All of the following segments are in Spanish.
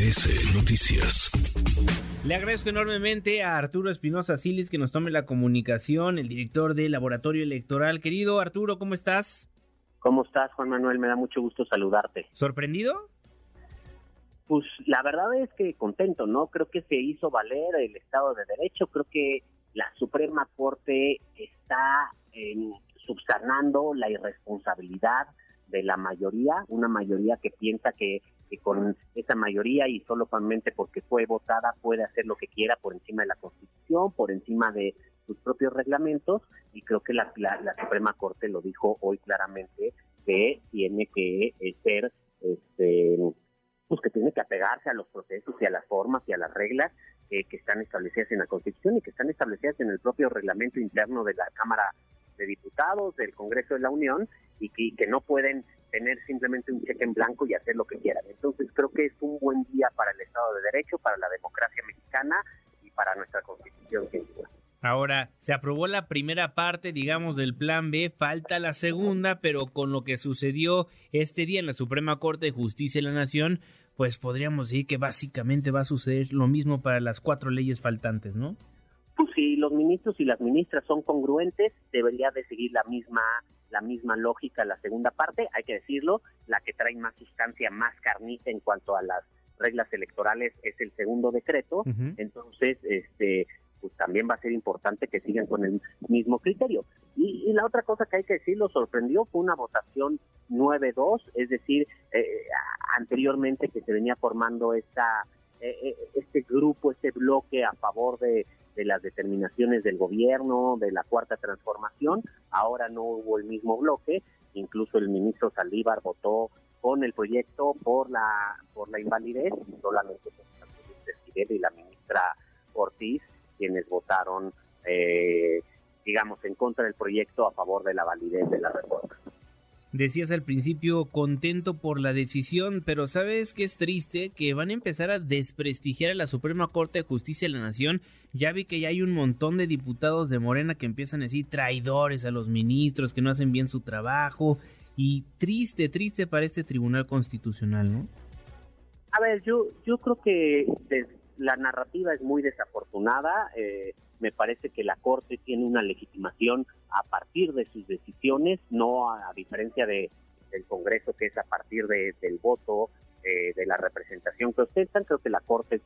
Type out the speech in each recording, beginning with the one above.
MBS Noticias. Le agradezco enormemente a Arturo Espinosa Silis que nos tome la comunicación, el director del Laboratorio Electoral. Querido Arturo, ¿cómo estás? ¿Cómo estás, Juan Manuel? Me da mucho gusto saludarte. ¿Sorprendido? Pues la verdad es que contento, ¿no? Creo que se hizo valer el Estado de Derecho, creo que la Suprema Corte está subsanando la irresponsabilidad de la mayoría, una mayoría que piensa que, con esa mayoría y solamente porque fue votada puede hacer lo que quiera por encima de la Constitución, por encima de sus propios reglamentos y creo que la, la, Suprema Corte lo dijo hoy claramente que tiene que eh, ser este pues que tiene que apegarse a los procesos y a las formas y a las reglas que están establecidas en la Constitución y que están establecidas en el propio reglamento interno de la Cámara de Diputados, del Congreso de la Unión y que, no pueden tener simplemente un cheque en blanco y hacer lo que quieran. Entonces creo que es un buen día para el Estado de Derecho, para la democracia mexicana y para nuestra Constitución, Ahora, se aprobó la primera parte, digamos, del plan B, falta la segunda, pero con lo que sucedió este día en la Suprema Corte de Justicia de la Nación, pues podríamos decir que básicamente va a suceder lo mismo para las cuatro leyes faltantes, ¿no? Si los ministros y las ministras son congruentes, debería de seguir la misma la misma lógica la segunda parte, hay que decirlo, la que trae más sustancia, más carnita en cuanto a las reglas electorales es el segundo decreto, entonces este pues también va a ser importante que sigan con el mismo criterio. Y, la otra cosa que hay que decirlo sorprendió fue una votación 9-2, es decir, eh, anteriormente que se venía formando esta eh, eh, este grupo, este bloque a favor de de las determinaciones del gobierno, de la cuarta transformación. Ahora no hubo el mismo bloque, incluso el ministro Saldívar votó con el proyecto por la por la invalidez solamente el y la ministra Ortiz quienes votaron eh, digamos en contra del proyecto a favor de la validez de la reforma. Decías al principio contento por la decisión, pero sabes que es triste que van a empezar a desprestigiar a la Suprema Corte de Justicia de la Nación. Ya vi que ya hay un montón de diputados de Morena que empiezan a decir traidores a los ministros, que no hacen bien su trabajo. Y triste, triste para este Tribunal Constitucional, ¿no? A ver, yo, yo creo que la narrativa es muy desafortunada. Eh, me parece que la Corte tiene una legitimación a partir de sus decisiones, no a, diferencia de, del Congreso, que es a partir de, del voto, eh, de la representación que ostentan. Creo que la Corte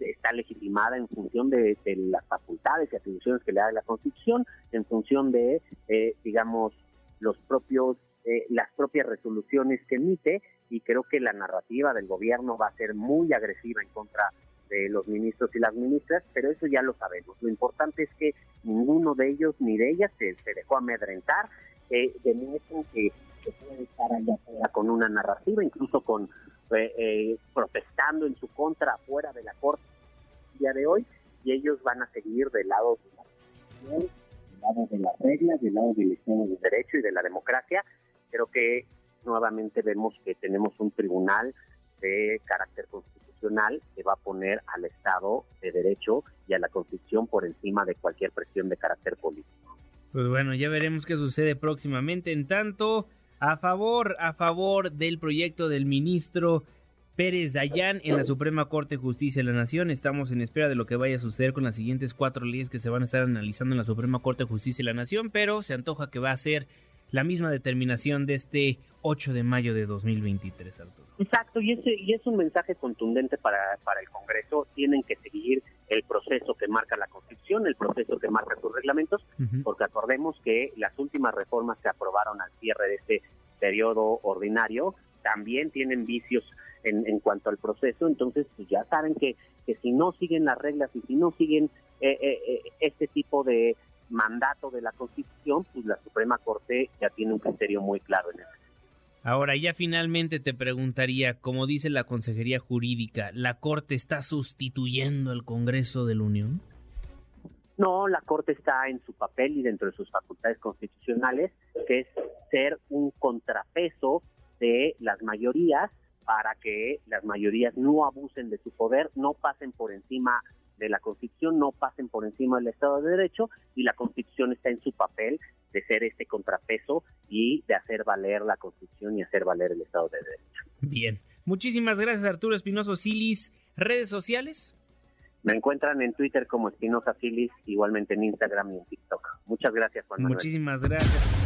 está legitimada en función de, las facultades y atribuciones que le da la Constitución, en función de, eh, digamos, los propios, las propias resoluciones que emite, y creo que la narrativa del gobierno va a ser muy agresiva en contra de los ministros y las ministras, pero eso ya lo sabemos. Lo importante es que ninguno de ellos ni de ellas se, dejó amedrentar, eh, demuestran que se puede estar allá afuera con una narrativa, incluso con eh, eh, protestando en su contra fuera de la corte el día de hoy, y ellos van a seguir del lado de la del lado de las reglas, del lado del Estado de Derecho y de la democracia. Creo que nuevamente vemos que tenemos un tribunal de carácter constitucional que va a poner al Estado de Derecho y a la Constitución por encima de cualquier presión de carácter político. Pues bueno, ya veremos qué sucede próximamente. En tanto, a favor, a favor del proyecto del ministro Pérez Dayán en la Suprema Corte de Justicia de la Nación. Estamos en espera de lo que vaya a suceder con las siguientes cuatro leyes que se van a estar analizando en la Suprema Corte de Justicia de la Nación, pero se antoja que va a ser la misma determinación de este 8 de mayo de 2023, Arturo. Exacto, y, ese, y es un mensaje contundente para, para el Congreso. Tienen que seguir el proceso que marca la Constitución, el proceso que marca sus reglamentos, porque acordemos que las últimas reformas que aprobaron al cierre de este periodo ordinario también tienen vicios en, en cuanto al proceso, entonces pues ya saben que, que si no siguen las reglas y si no siguen eh, eh, eh este tipo de, mandato de la Constitución, pues la Suprema Corte ya tiene un criterio muy claro en eso. Ahora, ya finalmente te preguntaría, como dice la Consejería Jurídica, ¿la Corte está sustituyendo al Congreso de la Unión? No, la Corte está en su papel y dentro de sus facultades constitucionales, que es ser un contrapeso de las mayorías para que las mayorías no abusen de su poder, no pasen por encima de la Constitución no pasen por encima del Estado de Derecho y la Constitución está en su papel de ser este contrapeso y de hacer valer la Constitución y hacer valer el Estado de Derecho. Bien, Muchísimas gracias, Arturo Espinoso Silis. ¿Redes sociales? Me encuentran en Twitter como Espinosa Silis, igualmente en Instagram y en TikTok. Muchas gracias, Juan Manuel. Muchísimas gracias.